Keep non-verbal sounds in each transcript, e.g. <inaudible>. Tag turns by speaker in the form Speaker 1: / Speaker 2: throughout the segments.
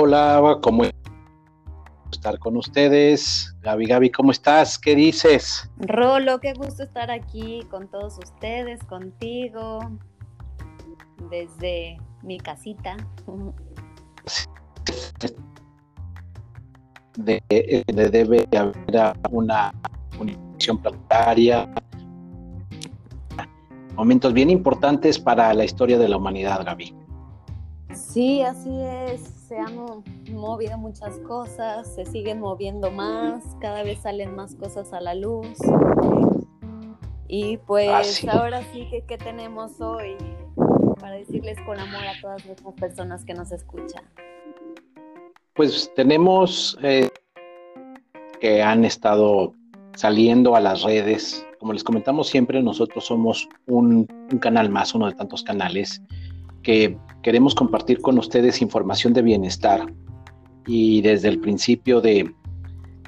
Speaker 1: Hola, ¿cómo estar con ustedes? Gaby, Gaby, ¿cómo estás? ¿Qué dices?
Speaker 2: Rolo, qué gusto estar aquí con todos ustedes, contigo, desde mi casita. <laughs>
Speaker 1: De, debe haber una unión planetaria, momentos bien importantes para la historia de la humanidad, Gaby.
Speaker 2: Sí, así es. Se han movido muchas cosas, se siguen moviendo más, cada vez salen más cosas a la luz. Y pues ahora sí que ¿qué tenemos hoy para decirles con amor a todas estas personas que nos escuchan.
Speaker 1: Pues tenemos eh, que han estado saliendo a las redes. Como les comentamos siempre, nosotros somos un, un canal más, uno de tantos canales que queremos compartir con ustedes información de bienestar y desde el principio de,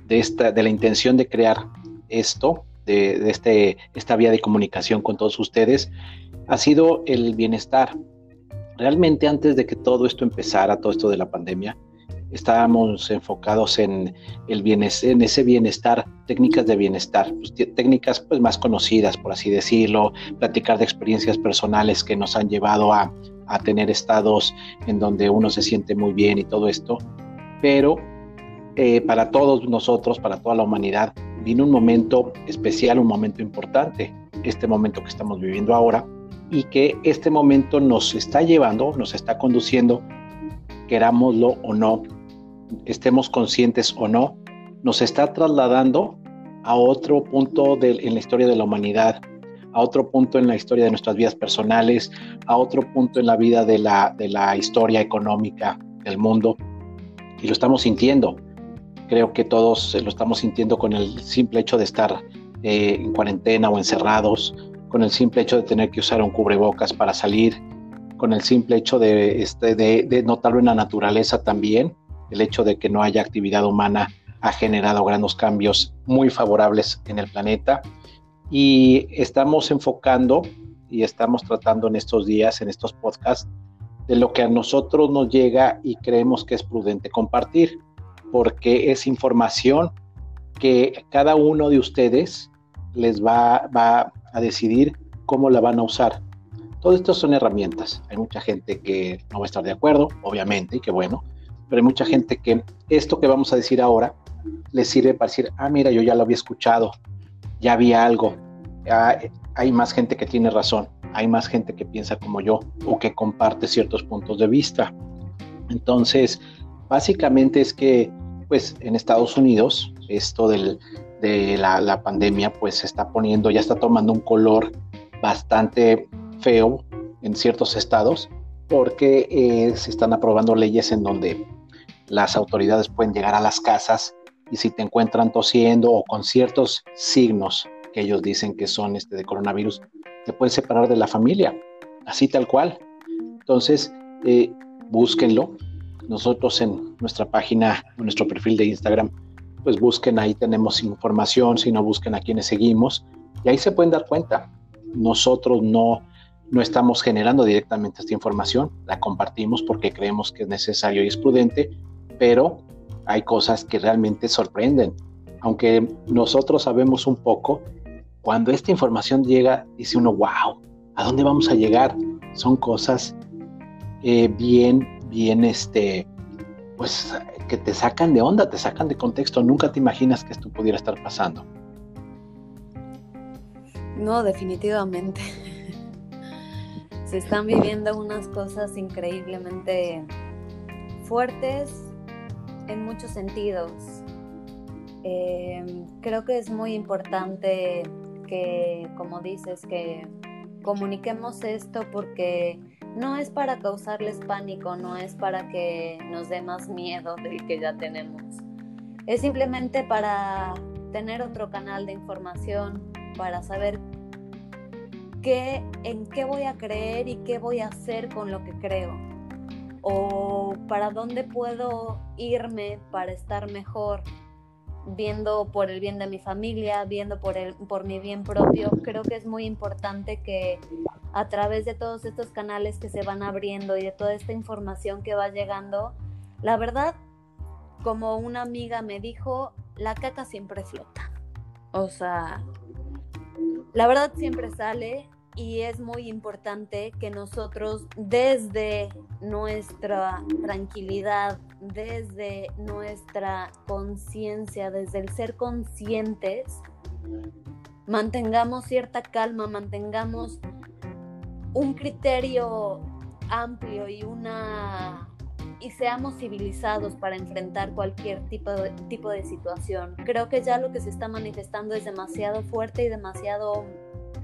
Speaker 1: esta, de la intención de crear esto, de, este, esta vía de comunicación con todos ustedes, ha sido el bienestar. Realmente antes de que todo esto empezara, todo esto de la pandemia, estábamos enfocados en, el bienestar, en ese bienestar, técnicas de bienestar, pues, técnicas pues, más conocidas, por así decirlo, platicar de experiencias personales que nos han llevado a, a tener estados en donde uno se siente muy bien y todo esto, pero eh, para todos nosotros, para toda la humanidad, vino un momento especial, un momento importante, este momento que estamos viviendo ahora, y que este momento nos está llevando, nos está conduciendo, querámoslo o no, estemos conscientes o no, nos está trasladando a otro punto en la historia de la humanidad, a otro punto en la historia de nuestras vidas personales, a otro punto en la vida de la, de la historia económica del mundo. Y lo estamos sintiendo. Creo que todos lo estamos sintiendo con el simple hecho de estar eh, en cuarentena o encerrados, con el simple hecho de tener que usar un cubrebocas para salir, con el simple hecho de, este, de, de notarlo en la naturaleza también, el hecho de que no haya actividad humana ha generado grandes cambios muy favorables en el planeta y estamos enfocando y estamos tratando en estos días, en estos podcasts, de lo que a nosotros nos llega y creemos que es prudente compartir, porque es información que cada uno de ustedes les va, va a decidir cómo la van a usar. Todo esto son herramientas. Hay mucha gente que no va a estar de acuerdo, obviamente, y que bueno, pero hay mucha gente que esto que vamos a decir ahora les sirve para decir, ah, mira, yo ya lo había escuchado, ya había algo, hay más gente que tiene razón, hay más gente que piensa como yo o que comparte ciertos puntos de vista. Entonces, básicamente es que, pues, en Estados Unidos, esto del, de la, pandemia, pues, se está poniendo, ya está tomando un color bastante feo en ciertos estados, porque eh, se están aprobando leyes en donde las autoridades pueden llegar a las casas y si te encuentran tosiendo o con ciertos signos que ellos dicen que son este de coronavirus, te puedes separar de la familia, así tal cual. Entonces, eh, búsquenlo. Nosotros en nuestra página, en nuestro perfil de Instagram, pues busquen ahí, tenemos información, si no busquen a quienes seguimos, y ahí se pueden dar cuenta. Nosotros no, no estamos generando directamente esta información, la compartimos porque creemos que es necesario y es prudente, pero hay cosas que realmente sorprenden. Aunque nosotros sabemos un poco, cuando esta información llega, dice uno, wow, ¿a dónde vamos a llegar? Son cosas eh, bien, bien, este, pues que te sacan de onda, te sacan de contexto. Nunca te imaginas que esto pudiera estar pasando.
Speaker 2: No, definitivamente. <laughs> Se están viviendo unas cosas increíblemente fuertes en muchos sentidos. Eh, creo que es muy importante que, como dices, que comuniquemos esto porque no es para causarles pánico, no es para que nos dé más miedo del que ya tenemos. Es simplemente para tener otro canal de información, para saber qué, en qué voy a creer y qué voy a hacer con lo que creo. O para dónde puedo irme para estar mejor, viendo por el bien de mi familia, viendo por, el, por mi bien propio, creo que es muy importante que a través de todos estos canales que se van abriendo y de toda esta información que va llegando, La verdad, como una amiga me dijo, la caca siempre flota. O sea, la verdad siempre sale y es muy importante que nosotros desde nuestra tranquilidad, desde nuestra conciencia, desde el ser conscientes, mantengamos cierta calma, mantengamos un criterio amplio y una y seamos civilizados para enfrentar cualquier tipo de, tipo de situación. Creo que ya lo que se está manifestando es demasiado fuerte y demasiado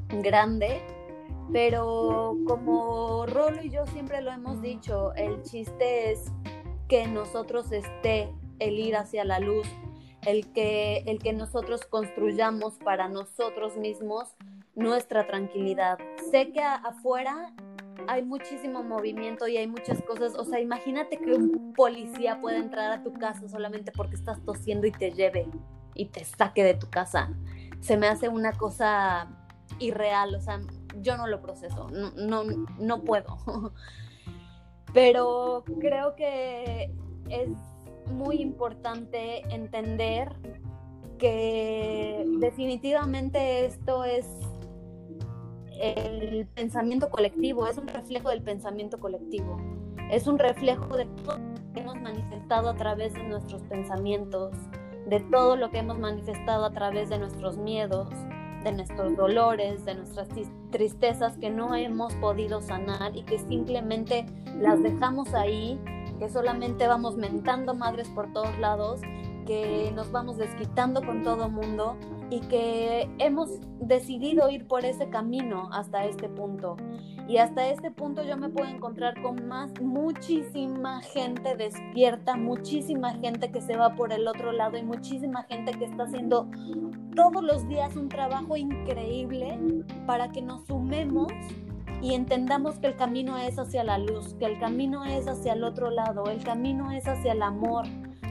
Speaker 2: grande, pero como Rolo y yo siempre lo hemos dicho, el chiste es que nosotros esté el ir hacia la luz, el que, el que nosotros construyamos para nosotros mismos nuestra tranquilidad. Sé que afuera hay muchísimo movimiento y hay muchas cosas. O sea, imagínate que un policía puede entrar a tu casa solamente porque estás tosiendo y te lleve y te saque de tu casa. Se me hace una cosa irreal, o sea, yo no lo proceso, no, no, no puedo. <laughs> Pero creo que es muy importante entender que definitivamente esto es el pensamiento colectivo, es un reflejo del pensamiento colectivo, es un reflejo de todo lo que hemos manifestado a través de nuestros pensamientos, de todo lo que hemos manifestado a través de nuestros miedos, de nuestros dolores, de nuestras tristezas que no hemos podido sanar y que simplemente las dejamos ahí, que solamente vamos mentando madres por todos lados, que nos vamos desquitando con todo mundo y que hemos decidido ir por ese camino hasta este punto. Y hasta este punto yo me puedo encontrar con más, muchísima gente despierta, muchísima gente que se va por el otro lado y muchísima gente que está haciendo todos los días un trabajo increíble para que nos sumemos y entendamos que el camino es hacia la luz, que el camino es hacia el otro lado, el camino es hacia el amor,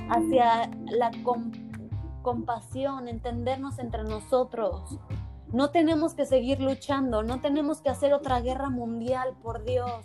Speaker 2: hacia la compasión, entendernos entre nosotros. No tenemos que seguir luchando, no tenemos que hacer otra guerra mundial, por Dios.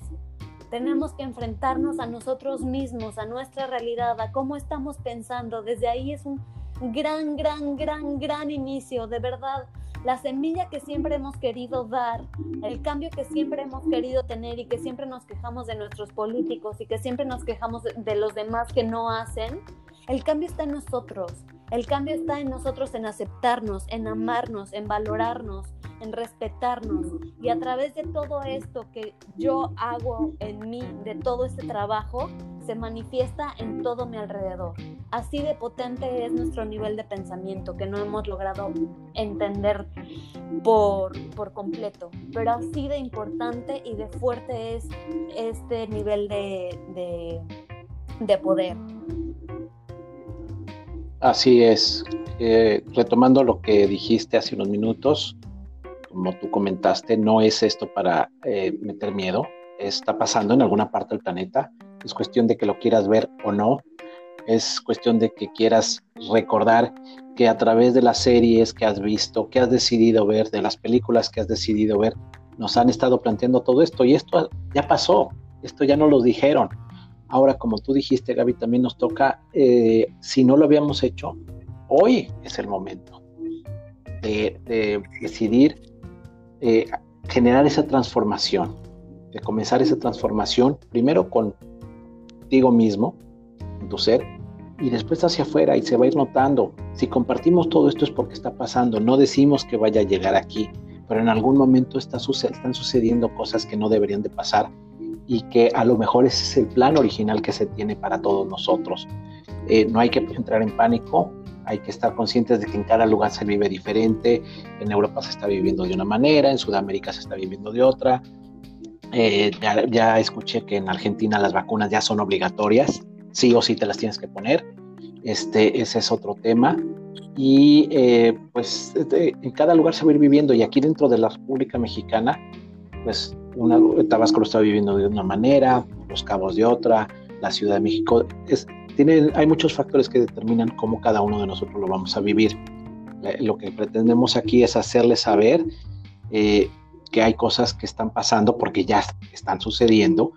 Speaker 2: Tenemos que enfrentarnos a nosotros mismos, a nuestra realidad, a cómo estamos pensando. Desde ahí es un gran, gran, gran, gran inicio, de verdad. La semilla que siempre hemos querido dar, el cambio que siempre hemos querido tener y que siempre nos quejamos de nuestros políticos y que siempre nos quejamos de los demás que no hacen, el cambio está en nosotros. El cambio está en nosotros en aceptarnos, en amarnos, en valorarnos, en respetarnos. Y a través de todo esto que yo hago en mí, de todo este trabajo, se manifiesta en todo mi alrededor. Así de potente es nuestro nivel de pensamiento que no hemos logrado entender por, por completo. Pero así de importante y de fuerte es este nivel de, de, de poder.
Speaker 1: Así es. Eh, retomando lo que dijiste hace unos minutos, como tú comentaste, no es esto para eh, meter miedo, está pasando en alguna parte del planeta, es cuestión de que lo quieras ver o no, es cuestión de que quieras recordar que a través de las series que has visto, que has decidido ver, de las películas que has decidido ver, nos han estado planteando todo esto. Y esto ya pasó, esto ya no lo dijeron, Ahora, como tú dijiste, Gaby, también nos toca, eh, si no lo habíamos hecho, hoy es el momento de, decidir eh, generar esa transformación, de comenzar esa transformación, primero contigo mismo, tu ser, y después hacia afuera y se va a ir notando. Si compartimos todo esto es porque está pasando, no decimos que vaya a llegar aquí, pero en algún momento está, están sucediendo cosas que no deberían de pasar y que a lo mejor ese es el plan original que se tiene para todos nosotros. Eh, no hay que entrar en pánico, hay que estar conscientes de que en cada lugar se vive diferente, en Europa se está viviendo de una manera, en Sudamérica se está viviendo de otra. Eh, ya, escuché que en Argentina las vacunas ya son obligatorias, sí o sí te las tienes que poner. Este, ese es otro tema. Y eh, pues en cada lugar se va a ir viviendo y aquí dentro de la República Mexicana, pues Tabasco lo está viviendo de una manera, Los Cabos de otra, la Ciudad de México. Es, tiene, hay muchos factores que determinan cómo cada uno de nosotros lo vamos a vivir. Lo que pretendemos aquí es hacerles saber eh, que hay cosas que están pasando porque ya están sucediendo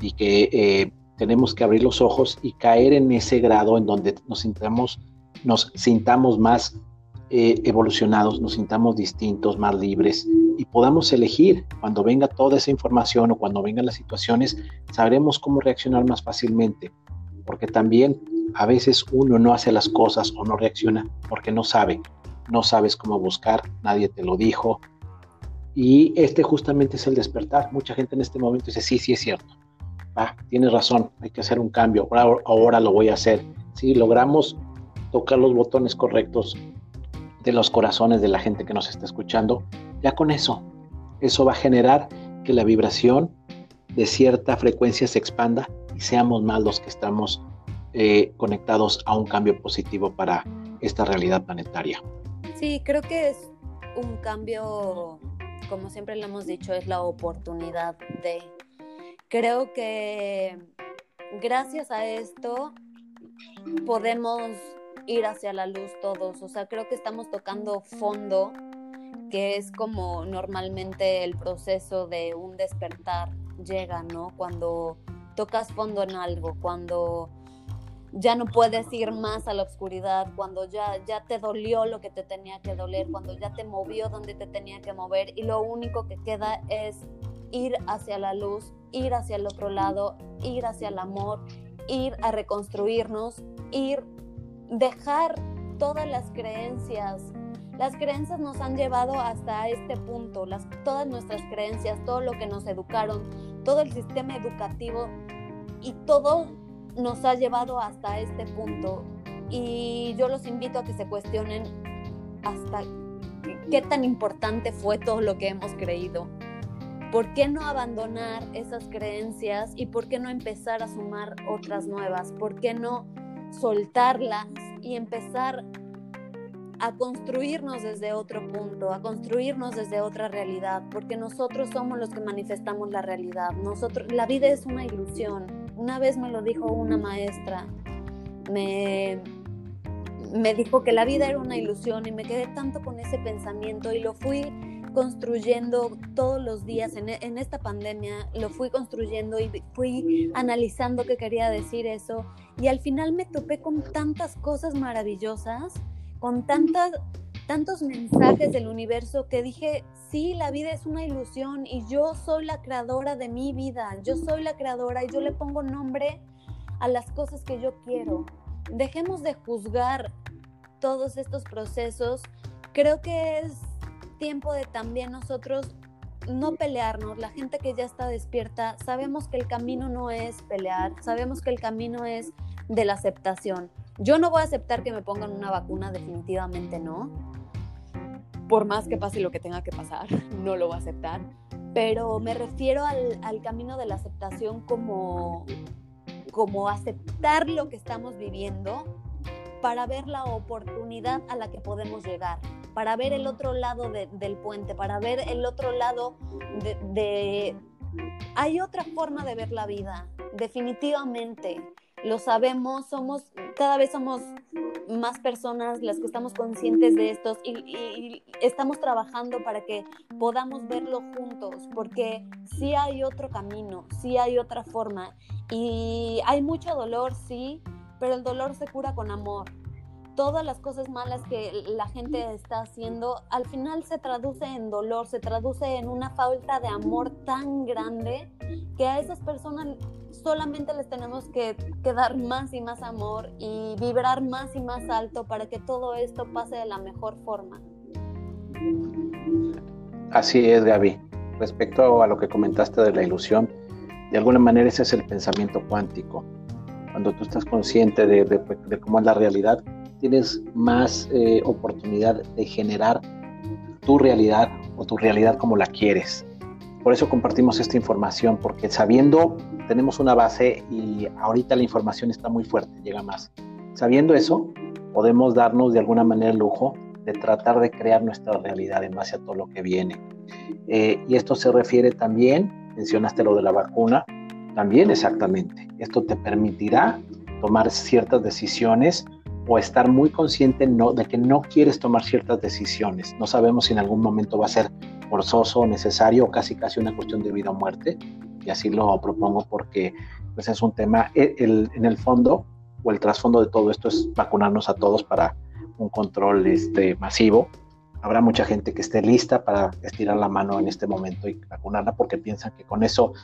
Speaker 1: y que eh, tenemos que abrir los ojos y caer en ese grado en donde nos sintamos, nos sintamos más eh, evolucionados, nos sintamos distintos, más libres y podamos elegir cuando venga toda esa información o cuando vengan las situaciones, sabremos cómo reaccionar más fácilmente, porque también a veces uno no hace las cosas o no reacciona porque no sabe, no sabes cómo buscar, nadie te lo dijo. Y este justamente es el despertar. Mucha gente en este momento dice, sí, sí es cierto. Ah, tienes razón, hay que hacer un cambio, ahora, ahora lo voy a hacer. Si logramos tocar los botones correctos de los corazones de la gente que nos está escuchando, ya con eso, eso va a generar que la vibración de cierta frecuencia se expanda y seamos más los que estamos eh, conectados a un cambio positivo para esta realidad planetaria.
Speaker 2: Sí, creo que es un cambio, como siempre le hemos dicho, es la oportunidad de... Creo que gracias a esto podemos ir hacia la luz todos. O sea, creo que estamos tocando fondo, que es como normalmente el proceso de un despertar llega, ¿no? Cuando tocas fondo en algo, cuando ya no puedes ir más a la oscuridad, cuando ya, ya te dolió lo que te tenía que doler, cuando ya te movió donde te tenía que mover y lo único que queda es ir hacia la luz, ir hacia el otro lado, ir hacia el amor, ir a reconstruirnos, ir dejar todas las creencias. Las creencias nos han llevado hasta este punto, las, todas nuestras creencias, todo lo que nos educaron, todo el sistema educativo y todo nos ha llevado hasta este punto. Y yo los invito a que se cuestionen hasta qué tan importante fue todo lo que hemos creído. ¿Por qué no abandonar esas creencias y por qué no empezar a sumar otras nuevas? ¿Por qué no soltarlas y empezar a construirnos desde otro punto, a construirnos desde otra realidad, porque nosotros somos los que manifestamos la realidad. Nosotros, la vida es una ilusión. Una vez me lo dijo una maestra, me, me dijo que la vida era una ilusión y me quedé tanto con ese pensamiento y lo fui construyendo todos los días en, en, esta pandemia, lo fui construyendo y fui analizando qué quería decir eso y al final me topé con tantas cosas maravillosas, con tantas, tantos mensajes del universo que dije, sí, la vida es una ilusión y yo soy la creadora de mi vida, yo soy la creadora y yo le pongo nombre a las cosas que yo quiero. Dejemos de juzgar todos estos procesos. Creo que es tiempo de también nosotros no pelearnos, la gente que ya está despierta, sabemos que el camino no es pelear, sabemos que el camino es de la aceptación. Yo no voy a aceptar que me pongan una vacuna, definitivamente no. Por más que pase lo que tenga que pasar, <laughs> no lo voy a aceptar. Pero me refiero al, camino de la aceptación como, como aceptar lo que estamos viviendo para ver la oportunidad a la que podemos llegar para ver el otro lado del puente, para ver el otro lado de, Hay otra forma de ver la vida, definitivamente. Lo sabemos, somos, cada vez somos más personas las que estamos conscientes de estos y, y, estamos trabajando para que podamos verlo juntos, porque sí hay otro camino, sí hay otra forma y hay mucho dolor, sí, pero el dolor se cura con amor todas las cosas malas que la gente está haciendo, al final se traduce en dolor, se traduce en una falta de amor tan grande que a esas personas solamente les tenemos que, dar más y más amor y vibrar más y más alto para que todo esto pase de la mejor forma.
Speaker 1: Así es, Gaby. Respecto a lo que comentaste de la ilusión, de alguna manera ese es el pensamiento cuántico. Cuando tú estás consciente de cómo es la realidad, tienes más eh, oportunidad de generar tu realidad o tu realidad como la quieres. Por eso compartimos esta información, porque sabiendo, tenemos una base y ahorita la información está muy fuerte, llega más. Sabiendo eso, podemos darnos de alguna manera el lujo de tratar de crear nuestra realidad en base a todo lo que viene. Eh, y esto se refiere también, mencionaste lo de la vacuna, también exactamente. Esto te permitirá tomar ciertas decisiones o estar muy consciente no, de que no quieres tomar ciertas decisiones. No sabemos si en algún momento va a ser forzoso, necesario o casi casi una cuestión de vida o muerte. y así lo propongo porque pues, es un tema, e, en el fondo o el trasfondo de todo esto es vacunarnos a todos para un control este, masivo. Habrá mucha gente que esté lista para estirar la mano en este momento y vacunarla porque piensan que con eso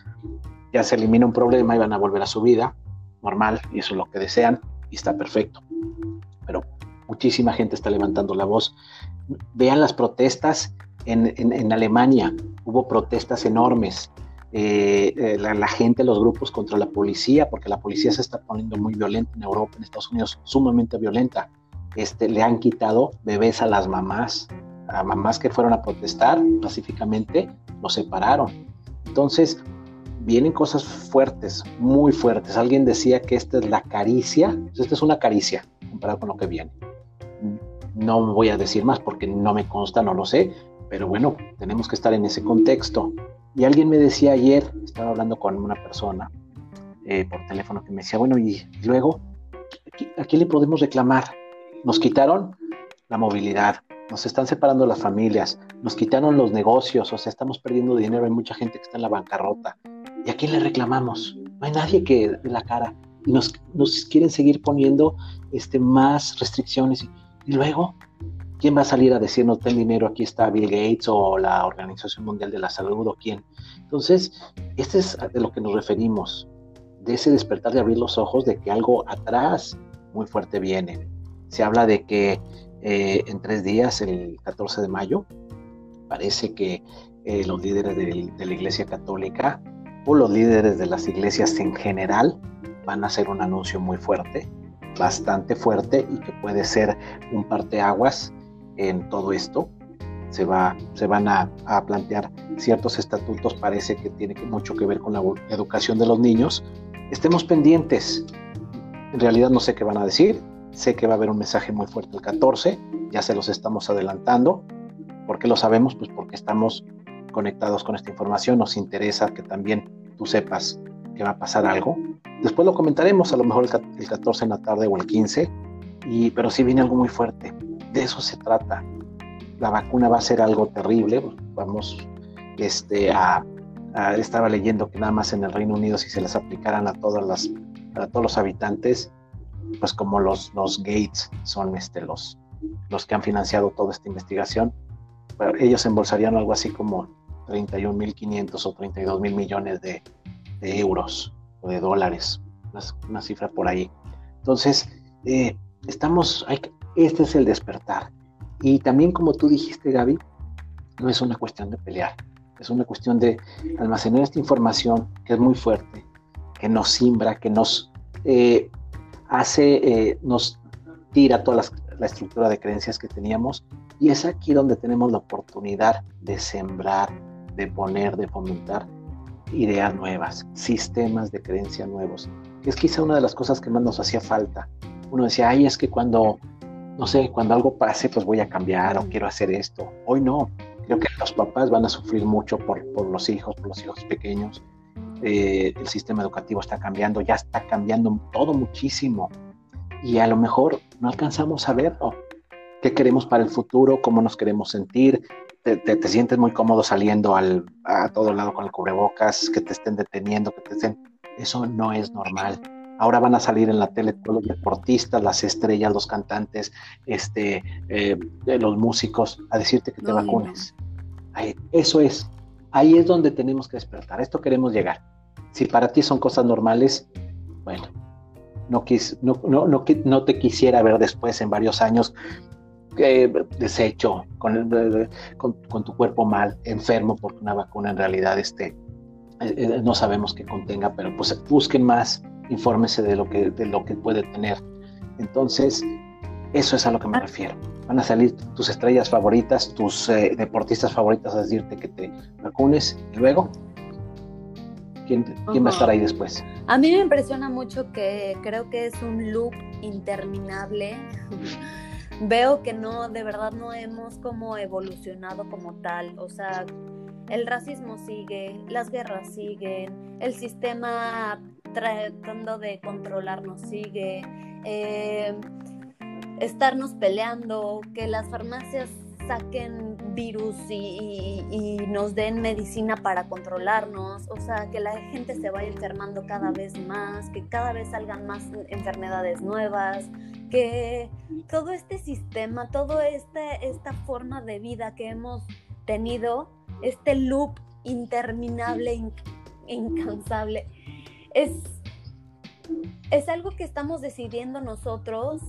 Speaker 1: ya se elimina un problema y van a volver a su vida normal y eso es lo que desean y está perfecto. Pero muchísima gente está levantando la voz. Vean las protestas en, en, Alemania, hubo protestas enormes. Eh, eh, la, gente, los grupos contra la policía, porque la policía se está poniendo muy violenta en Europa, en Estados Unidos, sumamente violenta. Este, le han quitado bebés a las mamás, a mamás que fueron a protestar pacíficamente, los separaron. Entonces, vienen cosas fuertes, muy fuertes. Alguien decía que esta es la caricia, esta es una caricia comparado con lo que viene. No voy a decir más porque no me consta, no lo sé, pero bueno, tenemos que estar en ese contexto. Y alguien me decía ayer, estaba hablando con una persona eh, por teléfono que me decía, bueno, y, luego, ¿a quién le podemos reclamar? Nos quitaron la movilidad, nos están separando las familias, nos quitaron los negocios, o sea, estamos perdiendo dinero, hay mucha gente que está en la bancarrota. ¿Y a quién le reclamamos? No hay nadie que dé la cara. Y nos, quieren seguir poniendo este, más restricciones. Y, luego, ¿quién va a salir a decirnos ten dinero? Aquí está Bill Gates o la Organización Mundial de la Salud o quién. Entonces, este es de lo que nos referimos, de ese despertar de abrir los ojos de que algo atrás muy fuerte viene. Se habla de que eh, en tres días, el 14 de mayo, parece que eh, los líderes de, la Iglesia Católica o los líderes de las iglesias en general van a hacer un anuncio muy fuerte, bastante fuerte y que puede ser un parteaguas en todo esto. Se, va, se van a, plantear ciertos estatutos, parece que tiene mucho que ver con la educación de los niños. Estemos pendientes. En realidad no sé qué van a decir. Sé que va a haber un mensaje muy fuerte el 14. Ya se los estamos adelantando. ¿Por qué lo sabemos? Pues porque estamos conectados con esta información, nos interesa que también tú sepas que va a pasar algo. Después lo comentaremos, a lo mejor el 14 en la tarde o el 15, y, pero sí viene algo muy fuerte. De eso se trata. La vacuna va a ser algo terrible. Vamos este, a, estaba leyendo que nada más en el Reino Unido si se les aplicaran a todas las a todos los habitantes, pues como los, los Gates son este, los, los que han financiado toda esta investigación, ellos embolsarían algo así como 31.500 o 32.000 millones de, euros o de dólares, una, cifra por ahí. Entonces, eh, estamos, este es el despertar. Y también como tú dijiste, Gaby, no es una cuestión de pelear, es una cuestión de almacenar esta información que es muy fuerte, que nos simbra, que nos eh, hace, eh, nos tira toda la estructura de creencias que teníamos y es aquí donde tenemos la oportunidad de sembrar, de poner, de fomentar ideas nuevas, sistemas de creencia nuevos, que es quizá una de las cosas que más nos hacía falta. Uno decía, ay, es que cuando, no sé, cuando algo pase, pues voy a cambiar o quiero hacer esto. Hoy no. Creo que los papás van a sufrir mucho por, por los hijos, por los hijos pequeños. Eh, el sistema educativo está cambiando, ya está cambiando todo muchísimo. Y a lo mejor no alcanzamos a verlo. ¿Qué queremos para el futuro? ¿Cómo nos queremos sentir? Te, sientes muy cómodo saliendo al, a todo lado con el cubrebocas, que te estén deteniendo, que te estén... Eso no es normal. Ahora van a salir en la tele todos los deportistas, las estrellas, los cantantes, este, eh, los músicos, a decirte que te vacunes. eso es. Ahí es donde tenemos que despertar. esto queremos llegar. Si para ti son cosas normales, bueno, no, quis, no, no, no, no te quisiera ver después en varios años deshecho, con, con, tu cuerpo mal, enfermo, porque una vacuna en realidad este, eh, eh, no sabemos qué contenga, pero pues busquen más, infórmese de lo que, de lo que puede tener. Entonces, eso es a lo que me refiero. Van a salir tus estrellas favoritas, tus eh, deportistas favoritas a decirte que te vacunes y luego, ¿quién, ¿quién va a estar ahí después?
Speaker 2: A mí me impresiona mucho que creo que es un loop interminable <laughs> veo que no, de verdad no hemos como evolucionado como tal, o sea, el racismo sigue, las guerras siguen, el sistema tratando de controlarnos sigue, eh, estarnos peleando, que las farmacias saquen virus y, y, nos den medicina para controlarnos, o sea, que la gente se vaya enfermando cada vez más, que cada vez salgan más enfermedades nuevas, que todo este sistema, toda este, esta forma de vida que hemos tenido, este loop interminable, incansable, es, es algo que estamos decidiendo nosotros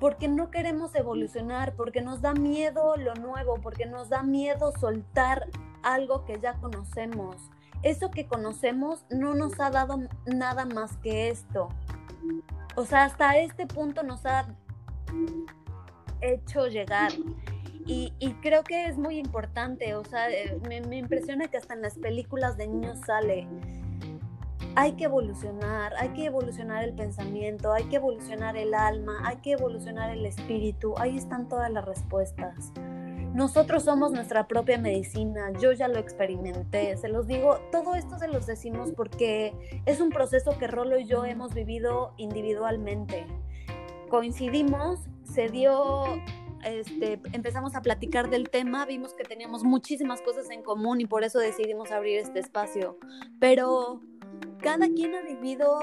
Speaker 2: porque no queremos evolucionar, porque nos da miedo lo nuevo, porque nos da miedo soltar algo que ya conocemos. Eso que conocemos no nos ha dado nada más que esto. O sea, hasta este punto nos ha hecho llegar. Y, creo que es muy importante, o sea, eh, me, me impresiona que hasta en las películas de niños sale hay que evolucionar, hay que evolucionar el pensamiento, hay que evolucionar el alma, hay que evolucionar el espíritu, ahí están todas las respuestas. Nosotros somos nuestra propia medicina, yo ya lo experimenté, se los digo, todo esto se los decimos porque es un proceso que Rolo y yo hemos vivido individualmente. Coincidimos, se dio este, empezamos a platicar del tema, vimos que teníamos muchísimas cosas en común y por eso decidimos abrir este espacio. Pero cada quien ha vivido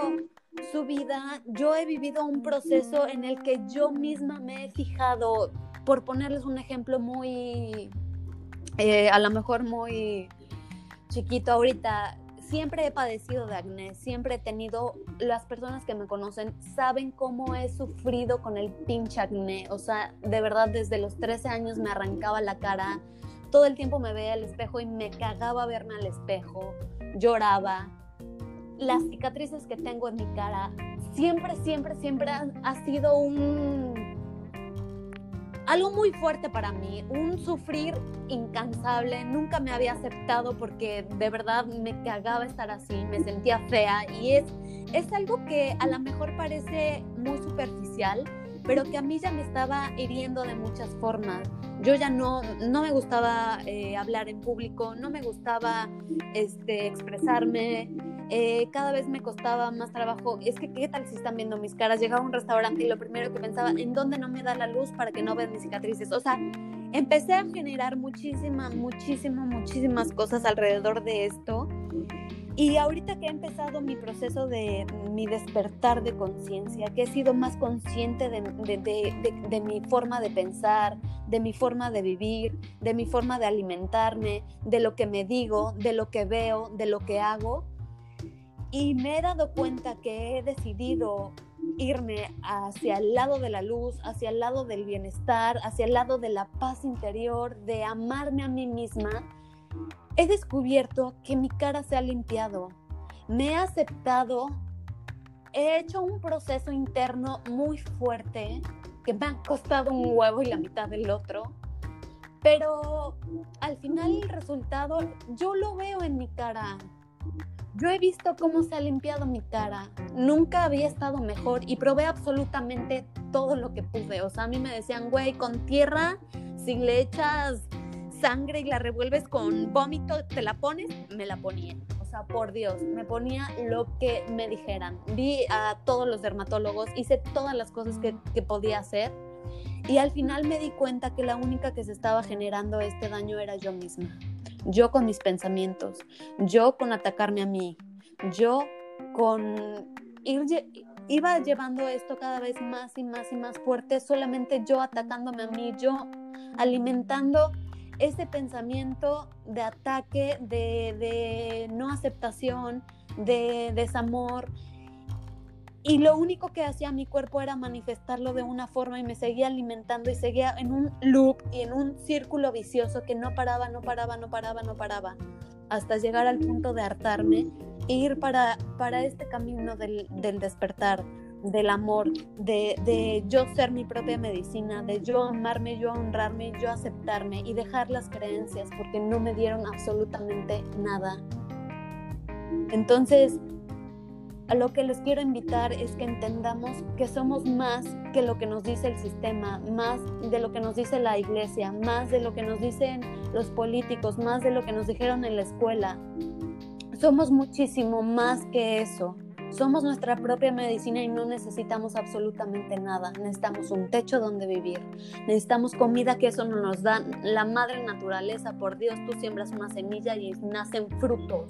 Speaker 2: su vida, yo he vivido un proceso en el que yo misma me he fijado, por ponerles un ejemplo muy, eh, a lo mejor muy chiquito ahorita, siempre he padecido de acné, siempre he tenido, las personas que me conocen saben cómo he sufrido con el pinche acné, o sea, de verdad desde los 13 años me arrancaba la cara, todo el tiempo me veía al espejo y me cagaba verme al espejo, lloraba, las cicatrices que tengo en mi cara siempre, siempre, siempre ha, sido un algo muy fuerte para mí, un sufrir incansable. Nunca me había aceptado porque de verdad me cagaba estar así, me sentía fea y es, es algo que a lo mejor parece muy superficial, pero que a mí ya me estaba hiriendo de muchas formas. Yo ya no, no me gustaba eh, hablar en público, no me gustaba este, expresarme, eh, cada vez me costaba más trabajo. Es que, ¿qué tal si están viendo mis caras? Llegaba a un restaurante y lo primero que pensaba, ¿en dónde no me da la luz para que no vean mis cicatrices? O sea, empecé a generar muchísimas, muchísimas, muchísimas cosas alrededor de esto. Y ahorita que he empezado mi proceso de mi despertar de conciencia, que he sido más consciente de, de, mi forma de pensar, de mi forma de vivir, de mi forma de alimentarme, de lo que me digo, de lo que veo, de lo que hago, y me he dado cuenta que he decidido irme hacia el lado de la luz, hacia el lado del bienestar, hacia el lado de la paz interior, de amarme a mí misma, he descubierto que mi cara se ha limpiado, me he aceptado, he hecho un proceso interno muy fuerte que me ha costado un huevo y la mitad del otro, pero al final el resultado yo lo veo en mi cara. Yo he visto cómo se ha limpiado mi cara. Nunca había estado mejor y probé absolutamente todo lo que pude. O sea, a mí me decían, güey, con tierra, si le echas sangre y la revuelves con vómito, te la pones, me la ponía. O sea, por Dios, me ponía lo que me dijeran. Vi a todos los dermatólogos, hice todas las cosas que, que podía hacer. Y al final me di cuenta que la única que se estaba generando este daño era yo misma yo con mis pensamientos, yo con atacarme a mí, yo con ir, iba llevando esto cada vez más y más y más fuerte, solamente yo atacándome a mí, yo alimentando ese pensamiento de ataque, de, de no aceptación, de desamor, y lo único que hacía mi cuerpo era manifestarlo de una forma y me seguía alimentando y seguía en un loop y en un círculo vicioso que no paraba, no paraba, no paraba, no paraba, hasta llegar al punto de hartarme e ir para, para este camino del, del despertar, del amor, de, de, yo ser mi propia medicina, de yo amarme, yo honrarme, yo aceptarme y dejar las creencias porque no me dieron absolutamente nada. Entonces, a lo que les quiero invitar es que entendamos que somos más que lo que nos dice el sistema, más de lo que nos dice la iglesia, más de lo que nos dicen los políticos, más de lo que nos dijeron en la escuela. Somos muchísimo más que eso. Somos nuestra propia medicina y no necesitamos absolutamente nada. Necesitamos un techo donde vivir. Necesitamos comida que eso no nos da la madre naturaleza. Por Dios, tú siembras una semilla y nacen frutos.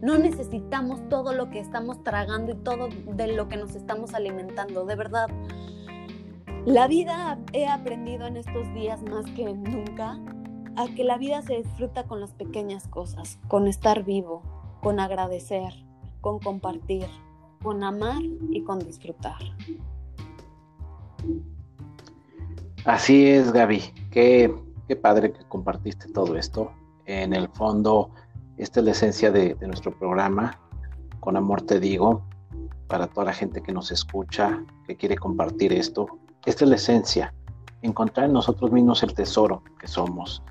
Speaker 2: No necesitamos todo lo que estamos tragando y todo de lo que nos estamos alimentando. De verdad, la vida he aprendido en estos días más que nunca a que la vida se disfruta con las pequeñas cosas, con estar vivo, con agradecer, con compartir, con amar y con disfrutar.
Speaker 1: Así es, Gaby. Qué, qué padre que compartiste todo esto. En el fondo, esta es la esencia de, de nuestro programa. Con amor te digo, para toda la gente que nos escucha, que quiere compartir esto, esta es la esencia, encontrar en nosotros mismos el tesoro que somos.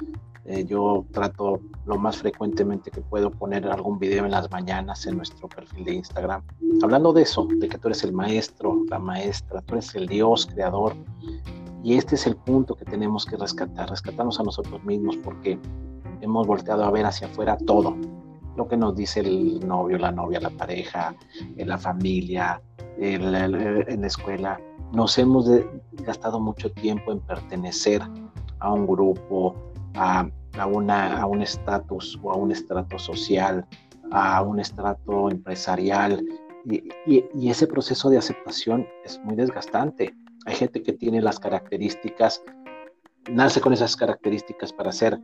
Speaker 1: Eh, yo trato lo más frecuentemente que puedo poner algún video en las mañanas en nuestro perfil de Instagram, hablando de eso, de que tú eres el maestro, la maestra, tú eres el Dios creador. Y este es el punto que tenemos que rescatar, rescatarnos a nosotros mismos porque hemos volteado a ver hacia afuera todo, lo que nos dice el novio, la novia, la pareja, la familia, en la escuela, nos hemos gastado mucho tiempo en pertenecer a un grupo, a, una, a un estatus o a un estrato social, a un estrato empresarial. Y, ese proceso de aceptación es muy desgastante. Hay gente que tiene las características, nace con esas características para ser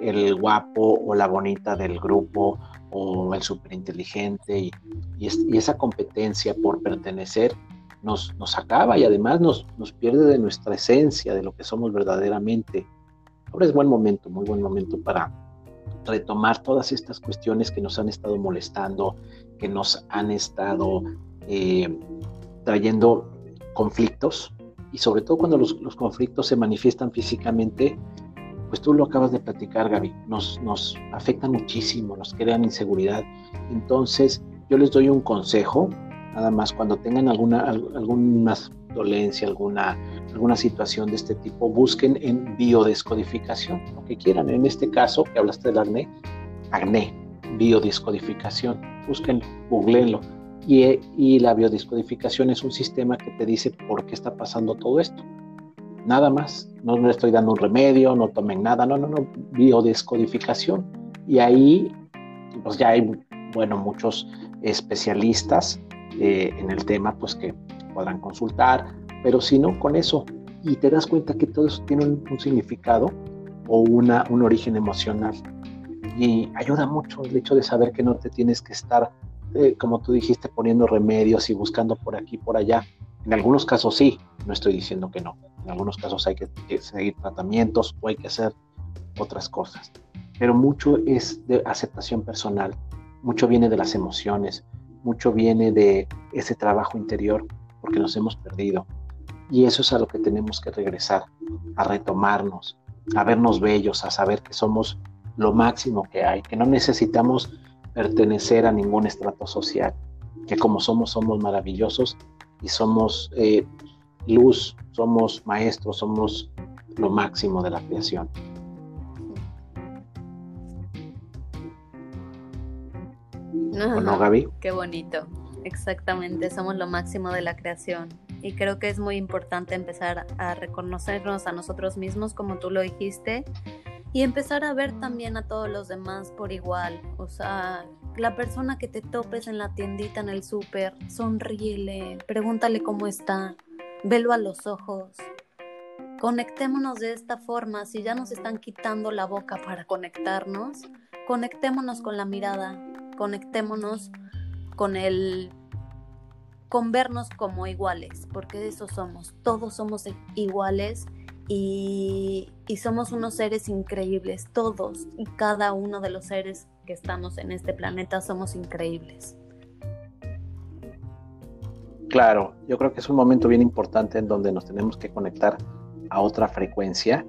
Speaker 1: el guapo o la bonita del grupo o el superinteligente y, y esa competencia por pertenecer nos, nos acaba y además nos, nos pierde de nuestra esencia, de lo que somos verdaderamente. Ahora es buen momento, muy buen momento para retomar todas estas cuestiones que nos han estado molestando, que nos han estado eh, trayendo conflictos y sobre todo cuando los, los, conflictos se manifiestan físicamente, pues tú lo acabas de platicar, Gaby, nos, nos afectan muchísimo, nos crean inseguridad. Entonces, yo les doy un consejo Nada más cuando tengan alguna, alguna dolencia, alguna, alguna situación de este tipo, busquen en biodescodificación, lo que quieran. En este caso, que hablaste del acné, acné, biodescodificación. Busquen, googleenlo. Y, y la biodescodificación es un sistema que te dice por qué está pasando todo esto. Nada más. No le estoy dando un remedio, no tomen nada. No, no, no. Biodescodificación. Y ahí, pues ya hay, bueno, muchos especialistas eh, en el tema, pues que podrán consultar, pero si no, con eso, y te das cuenta que todo eso tiene un, significado o una, un origen emocional. Y ayuda mucho el hecho de saber que no te tienes que estar, eh, como tú dijiste, poniendo remedios y buscando por aquí, por allá. En algunos casos sí, no estoy diciendo que no. En algunos casos hay que, que seguir tratamientos o hay que hacer otras cosas. Pero mucho es de aceptación personal, mucho viene de las emociones, mucho viene de ese trabajo interior porque nos hemos perdido. Y eso es a lo que tenemos que regresar, a retomarnos, a vernos bellos, a saber que somos lo máximo que hay, que no necesitamos pertenecer a ningún estrato social, que como somos, somos maravillosos y somos eh, luz, somos maestros, somos lo máximo de la creación.
Speaker 2: no, Gaby? Qué bonito. Exactamente, somos lo máximo de la creación. Y creo que es muy importante empezar a reconocernos a nosotros mismos, como tú lo dijiste, y empezar a ver también a todos los demás por igual. O sea, la persona que te topes en la tiendita, en el súper, sonríele, pregúntale cómo está, velo a los ojos. Conectémonos de esta forma, si ya nos están quitando la boca para conectarnos, conectémonos con la mirada, conectémonos con el con vernos como iguales, porque eso somos, todos somos iguales y, y, somos unos seres increíbles, todos y cada uno de los seres que estamos en este planeta somos increíbles.
Speaker 1: Claro, yo creo que es un momento bien importante en donde nos tenemos que conectar a otra frecuencia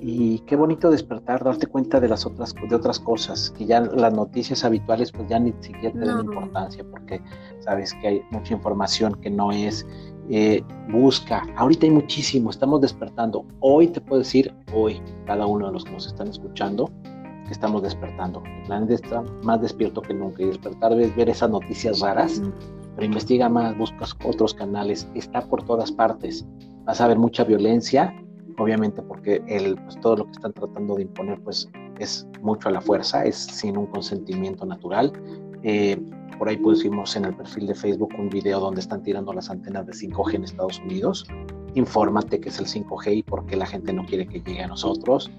Speaker 1: y qué bonito despertar, darte cuenta de las otras de otras cosas, que ya las noticias habituales pues ya ni siquiera tienen importancia porque sabes que hay mucha información que no es eh, busca, ahorita hay muchísimo, estamos despertando. Hoy te puedo decir, hoy, cada uno de los que nos están escuchando, que estamos despertando. El planeta está más despierto que nunca y despertar es ver esas noticias raras, pero investiga más, buscas otros canales, está por todas partes. Vas a ver mucha violencia, obviamente porque el, pues, todo lo que están tratando de imponer pues es mucho a la fuerza, es sin un consentimiento natural. Eh, por ahí pusimos en el perfil de Facebook un video donde están tirando las antenas de 5G en Estados Unidos. Infórmate qué es el 5G y por qué la gente no quiere que llegue a nosotros.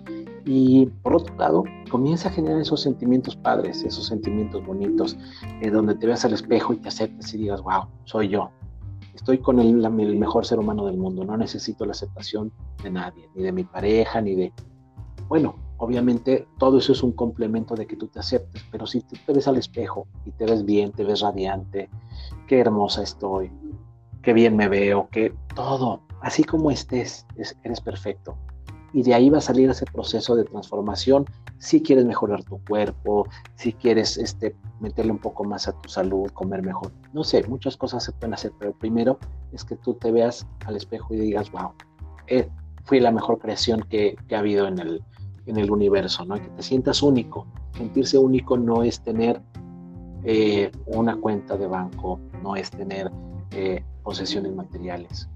Speaker 1: Y por otro lado, comienza a generar esos sentimientos padres, esos sentimientos bonitos, eh, donde te veas al espejo y te aceptes y digas, wow, soy yo. Estoy con el, mejor ser humano del mundo, no necesito la aceptación de nadie, ni de mi pareja, ni de... Bueno, obviamente todo eso es un complemento de que tú te aceptes, pero si tú te ves al espejo y te ves bien, te ves radiante, qué hermosa estoy, qué bien me veo, que todo, así como estés, eres perfecto y de ahí va a salir ese proceso de transformación si quieres mejorar tu cuerpo, si quieres este, meterle un poco más a tu salud, comer mejor. No sé, muchas cosas se pueden hacer, pero primero es que tú te veas al espejo y digas, wow, eh, fui la mejor creación que, ha habido en el, en el universo, ¿no? que te sientas único. Sentirse único no es tener eh, una cuenta de banco, no es tener eh, posesiones materiales.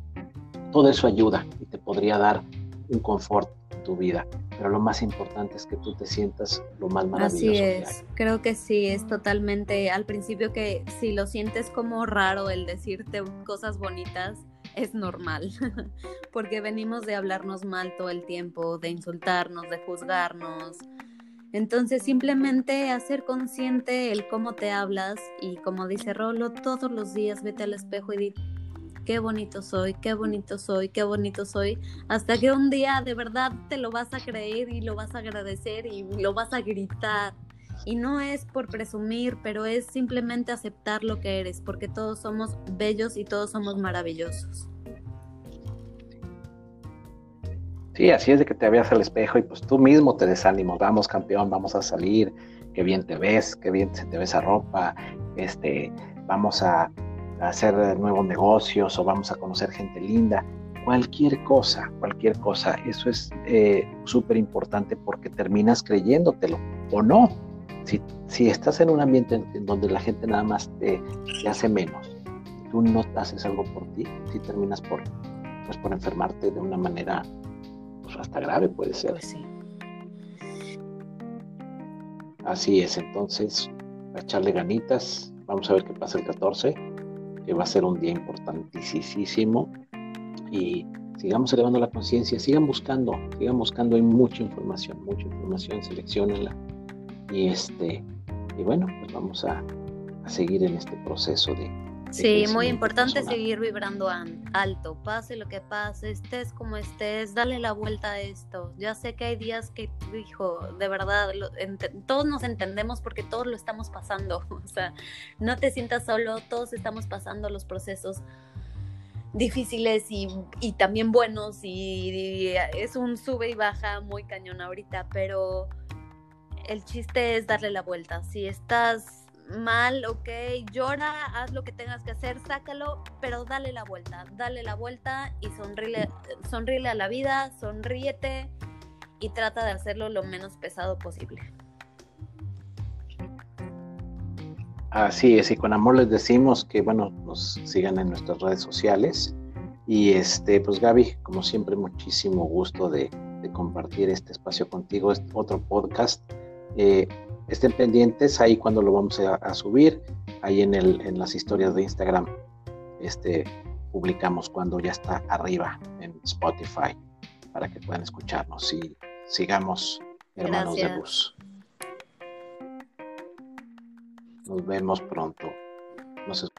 Speaker 1: Todo eso ayuda y te podría dar un confort en tu vida, pero lo más importante es que tú te sientas lo más maravilloso.
Speaker 2: Así es, creo que sí, es totalmente, al principio que si lo sientes como raro el decirte cosas bonitas, es normal, <laughs> porque venimos de hablarnos mal todo el tiempo, de insultarnos, de juzgarnos. Entonces simplemente hacer consciente el cómo te hablas y como dice Rolo, todos los días vete al espejo y di, qué bonito soy, qué bonito soy, qué bonito soy, hasta que un día de verdad te lo vas a creer y lo vas a agradecer y lo vas a gritar. Y no es por presumir, pero es simplemente aceptar lo que eres, porque todos somos bellos y todos somos maravillosos.
Speaker 1: Sí, así es de que te veas al espejo y pues tú mismo te desánimo, vamos campeón, vamos a salir, qué bien te ves, qué bien se te ve esa ropa, este, vamos a, hacer nuevos negocios o vamos a conocer gente linda. Cualquier cosa, cualquier cosa. Eso es eh, súper importante porque terminas creyéndotelo o no. Si, si estás en un ambiente en donde la gente nada más te, hace menos, tú no haces algo por ti, si terminas por, pues por enfermarte de una manera pues hasta grave puede ser. Pues Así es, entonces, a echarle ganitas. Vamos a ver qué pasa el 14 que va a ser un día importantísimo. Y sigamos elevando la conciencia, sigan buscando, sigan buscando, hay mucha información, mucha información, seleccionenla. Y este y bueno, pues vamos a, a seguir en este proceso de,
Speaker 2: Sí, muy importante seguir vibrando alto, pase lo que pase, estés como estés, dale la vuelta a esto. Ya sé que hay días que, hijo, de verdad, todos nos entendemos porque todos lo estamos pasando. <laughs> O sea, no te sientas solo, todos estamos pasando los procesos difíciles y, también buenos y, es un sube y baja muy cañón ahorita, pero el chiste es darle la vuelta. Si estás mal, ok, llora, haz lo que tengas que hacer, sácalo, pero dale la vuelta, dale la vuelta y sonríe, sonríe a la vida, sonríete y trata de hacerlo lo menos pesado posible.
Speaker 1: Así es, y con amor les decimos que, bueno, nos sigan en nuestras redes sociales. Y este, pues Gaby, como siempre, muchísimo gusto de, compartir este espacio contigo, este otro podcast. Eh, estén pendientes ahí cuando lo vamos a, subir, ahí en, el, en las historias de Instagram, este, publicamos cuando ya está arriba en Spotify para que puedan escucharnos y sigamos hermanos de luz. Nos vemos pronto. Nos